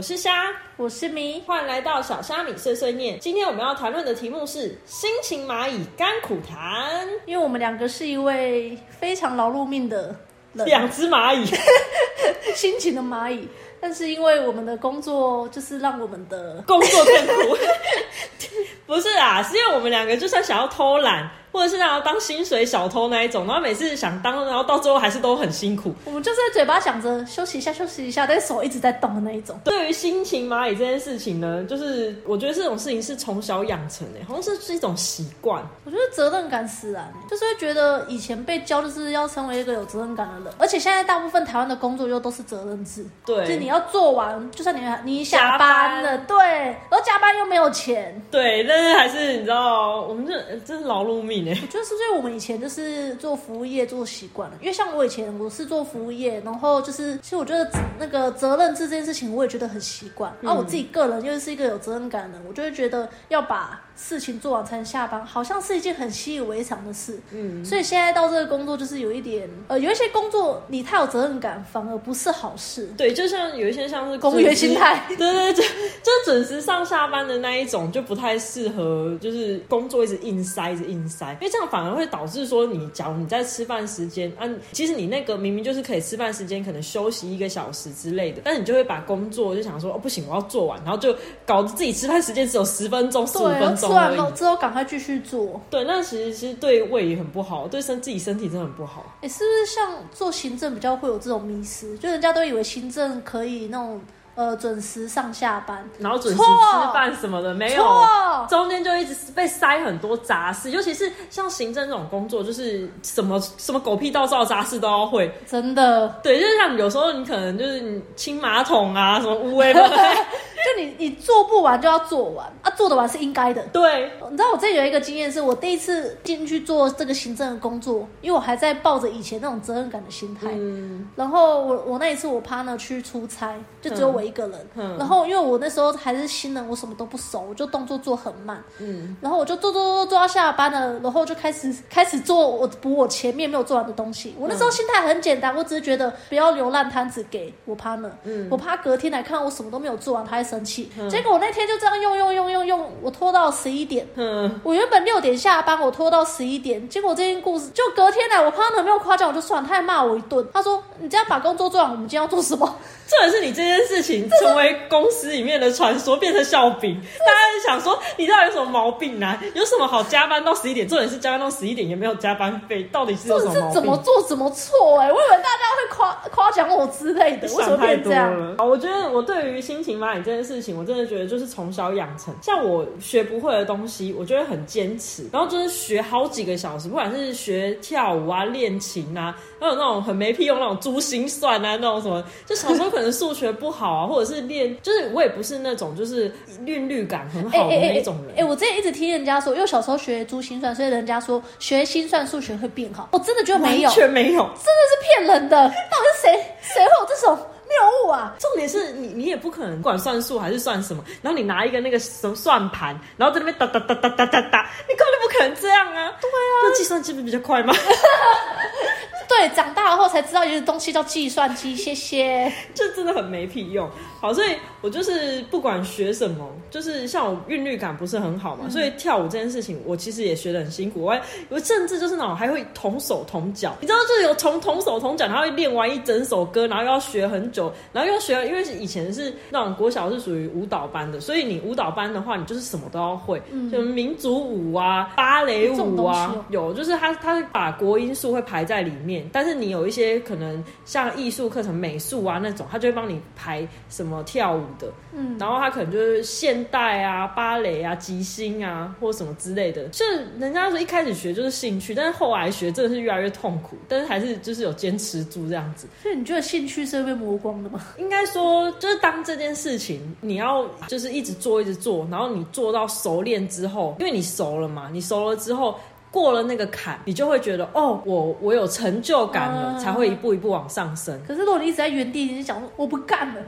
我是虾，我是咪，欢迎来到小虾米碎碎念。今天我们要谈论的题目是心情蚂蚁甘苦谈。因为我们两个是一位非常劳碌命的人，两只蚂蚁，辛勤的蚂蚁，但是因为我们的工作就是让我们的工作更苦。不是啊，是因为我们两个就算想要偷懒，或者是想要当薪水小偷那一种，然后每次想当，然后到最后还是都很辛苦。我们就是在嘴巴想着休息一下，休息一下，但是手一直在动的那一种。对于心情蚂蚁这件事情呢，就是我觉得这种事情是从小养成的，好像是是一种习惯。我觉得责任感使然，就是会觉得以前被教就是要成为一个有责任感的人，而且现在大部分台湾的工作又都是责任制，对，就是你要做完，就算你你下班了，对，然后加班又没有钱，对，但是还是你知道，我们这真是劳碌命我觉得是因为我们以前就是做服务业做习惯了，因为像我以前我是做服务业，然后就是其实我觉得那个责任制这件事情我也觉得很习惯，然后我自己个人又是一个有责任感的，我就会觉得要把事情做完才能下班，好像是一件很习以为常的事。嗯，所以现在到这个工作就是有一点呃，有一些工作你太有责任感反而不是好事。对，就像有一些像是公务员心态，对对对，就准时上下班的那一种就不太适合，就是工作一直硬塞，一直硬塞，因为这样反而会导致说你，假如你在吃饭时间啊，其实你那个明明就是可以吃饭时间，可能休息一个小时之类的，但是你就会把工作就想说哦不行，我要做完，然后就搞得自己吃饭时间只有十分钟、十五分钟而已。之后赶快继续做。对，那其实其实对胃也很不好，对身自己身体真的很不好。哎，是不是像做行政比较会有这种迷失？就人家都以为行政可以那种。呃，准时上下班，然后准时吃饭什么的，没有，中间就一直被塞很多杂事，尤其是像行政这种工作，就是什么什么狗屁倒灶杂事都要会，真的。对，就是像有时候你可能就是你清马桶啊，什么污秽 就你你做不完就要做完啊，做得完是应该的。对，你知道我这有一个经验，是我第一次进去做这个行政的工作，因为我还在抱着以前那种责任感的心态。嗯。然后我我那一次我 partner 去出差，就只有我一个人。嗯。然后因为我那时候还是新人，我什么都不熟，我就动作做很慢。嗯。然后我就做做做做到下班了，然后就开始开始做我补我前面没有做完的东西。我那时候心态很简单，我只是觉得不要留烂摊子给我 partner。嗯。我怕隔天来看我什么都没有做完，他还。生气，结果我那天就这样用用用用用，我拖到十一点。嗯，我原本六点下班，我拖到十一点。结果这件故事就隔天来，我 partner 没有夸奖我就算，他还骂我一顿。他说：“你这样把工作做完，我们今天要做什么？”重点是你这件事情成为公司里面的传说，变成笑柄。大家就想说，你到底有什么毛病呢？有什么好加班到十一点？重点是加班到十一点也没有加班费，到底是有什么毛病？怎么做怎么错？哎，我以为大家会夸夸奖我之类的，为什么变这样？我觉得我对于心情蚂蚁这件事情，我真的觉得就是从小养成。像我学不会的东西，我就会很坚持，然后就是学好几个小时，不管是学跳舞啊、练琴啊，还有那种很没屁用那种珠心算啊，那种什么，就小时候可。能数学不好啊，或者是练，就是我也不是那种就是韵律感很好的那种人。哎，我之前一直听人家说，因为小时候学珠心算，所以人家说学心算数学会变好。我真的觉得没有，完全没有，真的是骗人的。到底是谁谁会有这种谬误啊？重点是你你也不可能不管算数还是算什么，然后你拿一个那个什么算盘，然后在那边哒哒哒哒哒哒哒，你根本不可能这样啊！对啊，那计算机不比较快吗？对，长大后才知道有些东西叫计算机。谢谢，这真的很没屁用。好，所以我就是不管学什么，就是像我韵律感不是很好嘛，所以跳舞这件事情，我其实也学的很辛苦。我我甚至就是那种还会同手同脚，你知道，就是有从同手同脚，然后练完一整首歌，然后又要学很久，然后又学，因为以前是那种国小是属于舞蹈班的，所以你舞蹈班的话，你就是什么都要会，就民族舞啊、芭蕾舞啊，有，就是他他会把国音素会排在里面。但是你有一些可能像艺术课程、美术啊那种，他就会帮你排什么跳舞的，嗯，然后他可能就是现代啊、芭蕾啊、即兴啊或什么之类的。就是人家说一开始学就是兴趣，但是后来学真的是越来越痛苦，但是还是就是有坚持住这样子。所以你觉得兴趣是会被磨光的吗？应该说，就是当这件事情你要就是一直做一直做，然后你做到熟练之后，因为你熟了嘛，你熟了之后。过了那个坎，你就会觉得哦，我我有成就感了，才会一步一步往上升。可是如果你一直在原地，你讲我不干了，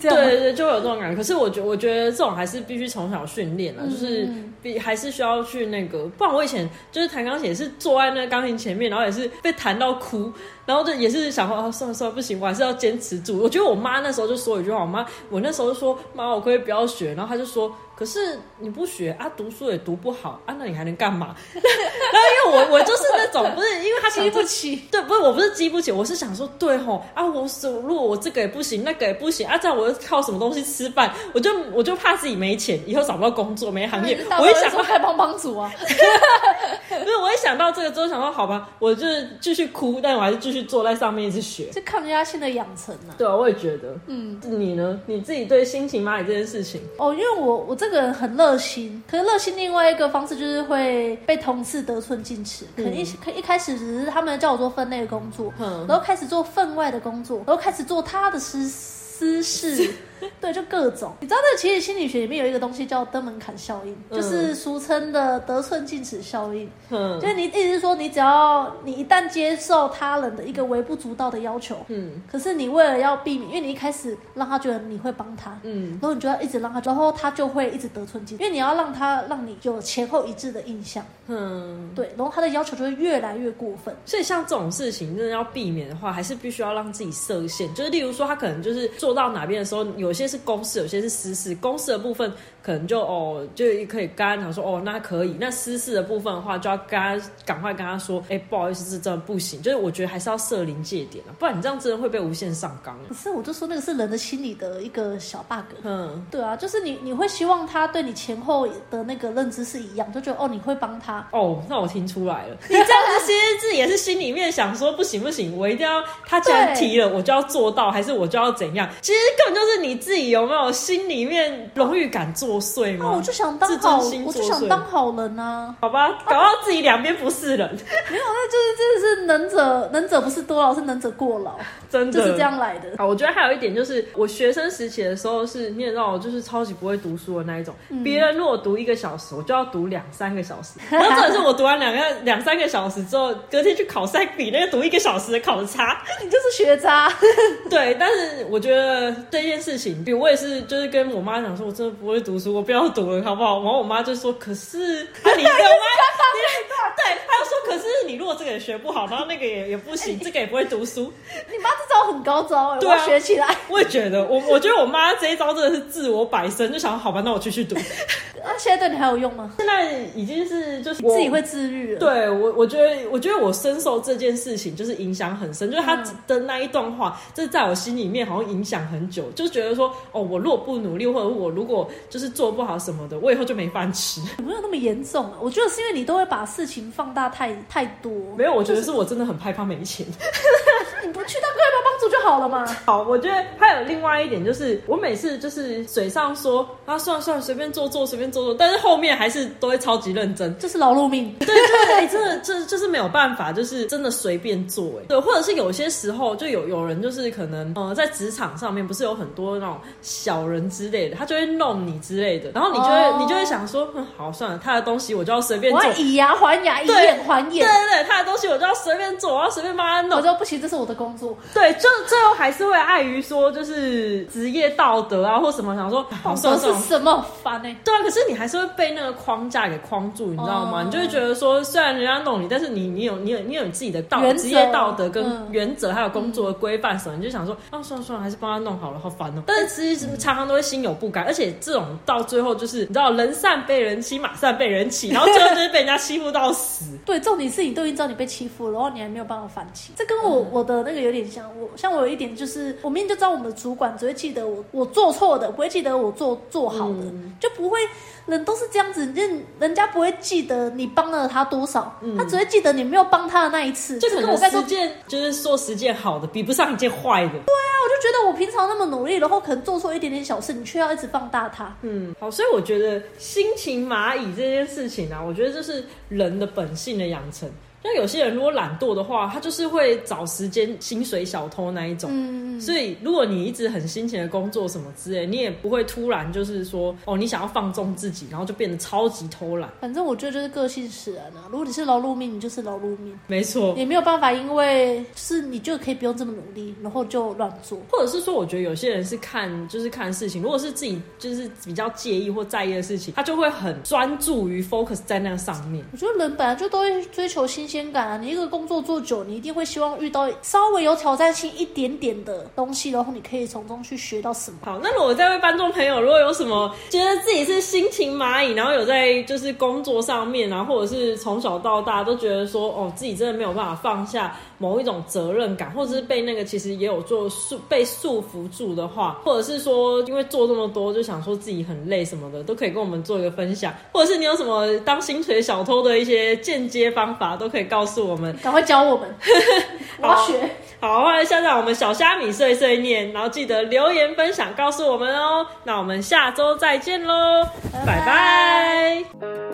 这样对对，就会有这种感觉。可是我觉我觉得这种还是必须从小训练啊，就是比还是需要去那个，不然我以前就是弹钢琴，也是坐在那个钢琴前面，然后也是被弹到哭，然后就也是想说哦，算了算了，不行，我还是要坚持住。我觉得我妈那时候就说一句话，我妈我那时候就说妈，我可以不要学，然后她就说。可是你不学啊，读书也读不好啊，那你还能干嘛？然后因为我我就是那种不是，因为他激不起，对，不是我不是激不起，我是想说，对吼啊，我如果我这个也不行，那个也不行啊，这样我靠什么东西吃饭？我就我就怕自己没钱，以后找不到工作，没行业。我一想到开帮帮主啊，不是，我一想到这个之后，想说好吧，我就是继续哭，但我还是继续坐在上面一直学，是抗压性的养成啊。对啊，我也觉得，嗯，你呢？你自己对心情蚂蚁这件事情，哦，因为我我这。个人很热心，可是热心另外一个方式就是会被同事得寸进尺。可一可一开始只是他们叫我做分内的工作，嗯然后开始做分外的工作，然后开始做他的私姿势 对，就各种，你知道，那其实心理学里面有一个东西叫登门槛效应，就是俗称的得寸进尺效应。嗯，就是你意思是说，你只要你一旦接受他人的一个微不足道的要求，嗯，可是你为了要避免，因为你一开始让他觉得你会帮他，嗯，然后你就要一直让他，然后他就会一直得寸进，因为你要让他让你有前后一致的印象，嗯，对，然后他的要求就会越来越过分。所以像这种事情，真的要避免的话，还是必须要让自己设限，就是例如说，他可能就是做到哪边的时候有。有些是公事，有些是私事。公事的部分可能就哦，就可以跟他讲说哦，那可以。那私事的部分的话，就要跟他赶快跟他说，哎，不好意思，这真的不行。就是我觉得还是要设临界点啊，不然你这样真的会被无限上纲。可是我就说那个是人的心理的一个小 bug。嗯，对啊，就是你你会希望他对你前后的那个认知是一样，就觉得哦，你会帮他。哦，那我听出来了，你这样子其实自己也是心里面想说不行不行，我一定要他既然提了，我就要做到，还是我就要怎样？其实根本就是你。自己有没有心里面荣誉感作祟吗？我就想当好，我就想当好人啊。好吧，搞到自己两边不是人。没有，那就是真的是能者能者不是多劳，是能者过劳，真的就是这样来的。啊，我觉得还有一点就是，我学生时期的时候是念到就是超级不会读书的那一种。别人如果读一个小时，我就要读两三个小时。然后真的是我读完两个两三个小时之后，隔天去考赛，比那个读一个小时的考的差。你就是学渣。对，但是我觉得这件事情。比我也是，就是跟我妈讲说，我真的不会读书，我不要读了，好不好？然后我妈就说：“可是 啊，你有吗？对，她就说：可是你如果这个也学不好，然后那个也也不行，这个也不会读书。你妈这招很高招，哎，我学起来。我也觉得，我我觉得我妈这一招真的是自我摆身，就想好吧，那我继续读。那现在对你还有用吗？现在已经是就是自己会自律。对我，我觉得，我觉得我深受这件事情就是影响很深，就是他的那一段话，就是在我心里面好像影响很久，就觉得说，哦，我如果不努力，或者我如果就是做不好什么的，我以后就没饭吃。没有那么严重，我觉得是因为你都会把事情放大太太多。没有，我觉得是我真的很害怕没钱。你不去当快帮帮主就好了嘛。好，我觉得还有另外一点就是，我每次就是嘴上说啊，算了算了，随便做做，随便做做。但是后面还是都会超级认真，这是劳碌命。对对，真的这就是没有办法，就是真的随便做哎。对，或者是有些时候就有有人就是可能呃在职场上面不是有很多那种小人之类的，他就会弄你之类的，然后你就会你就会想说，嗯好算了，他的东西我就要随便做，以牙还牙，以眼还眼。对对对，他的东西我就要随便做，我要随便帮他弄。我说不行，这是我的工作。对，就最后还是会碍于说就是职业道德啊或什么，想说好 算是什么烦呢？对啊，可是你还是会被那个框架给框住，你知道吗？你就会觉得说，虽然人家弄你，但是你你有你有你有你自己的道职业道德跟原则，还有工作的规范什么，你就想说，啊，算了算了，还是帮他弄好了，好烦哦。但是其实常常都会心有不甘，而且这种到最后就是你知道，人善被人欺，马善被人欺，然后最后就是被人家欺负到死。对，重点是你都已经知道你被欺负了，然后你还没有办法反击。这跟我我的那个有点像，我像我有一点就是，我明明就知道我们的主管只会记得我我做错的，不会记得我做做好的，就不会。人都是这样子，人人家不会记得你帮了他多少，他只会记得你没有帮他的那一次。就可能十件就是说十件好的，比不上一件坏的。对啊，我就觉得我平常那么努力，然后可能做错一点点小事，你却要一直放大它。嗯，好，所以我觉得心情蚂蚁这件事情啊，我觉得就是人的本性的养成。那有些人如果懒惰的话，他就是会找时间薪水小偷那一种。嗯，所以如果你一直很辛勤的工作什么之类，你也不会突然就是说哦，你想要放纵自己，然后就变得超级偷懒。反正我觉得就是个性使然啊。如果你是劳碌命，你就是劳碌命，没错，也没有办法，因为是你就可以不用这么努力，然后就乱做。或者是说，我觉得有些人是看就是看事情，如果是自己就是比较介意或在意的事情，他就会很专注于 focus 在那上面。我觉得人本来就都会追求新鲜感啊！你一个工作做久，你一定会希望遇到稍微有挑战性一点点的东西，然后你可以从中去学到什么。好，那如果这位观众朋友如果有什么觉得自己是心情蚂蚁，然后有在就是工作上面啊，或者是从小到大都觉得说哦自己真的没有办法放下某一种责任感，或者是被那个其实也有做束被束缚住的话，或者是说因为做这么多就想说自己很累什么的，都可以跟我们做一个分享，或者是你有什么当薪水小偷的一些间接方法，都可以告诉我们，赶快教我们，我要学。好，欢迎下载我们小虾米碎碎念，然后记得留言分享告诉我们哦。那我们下周再见喽，拜拜。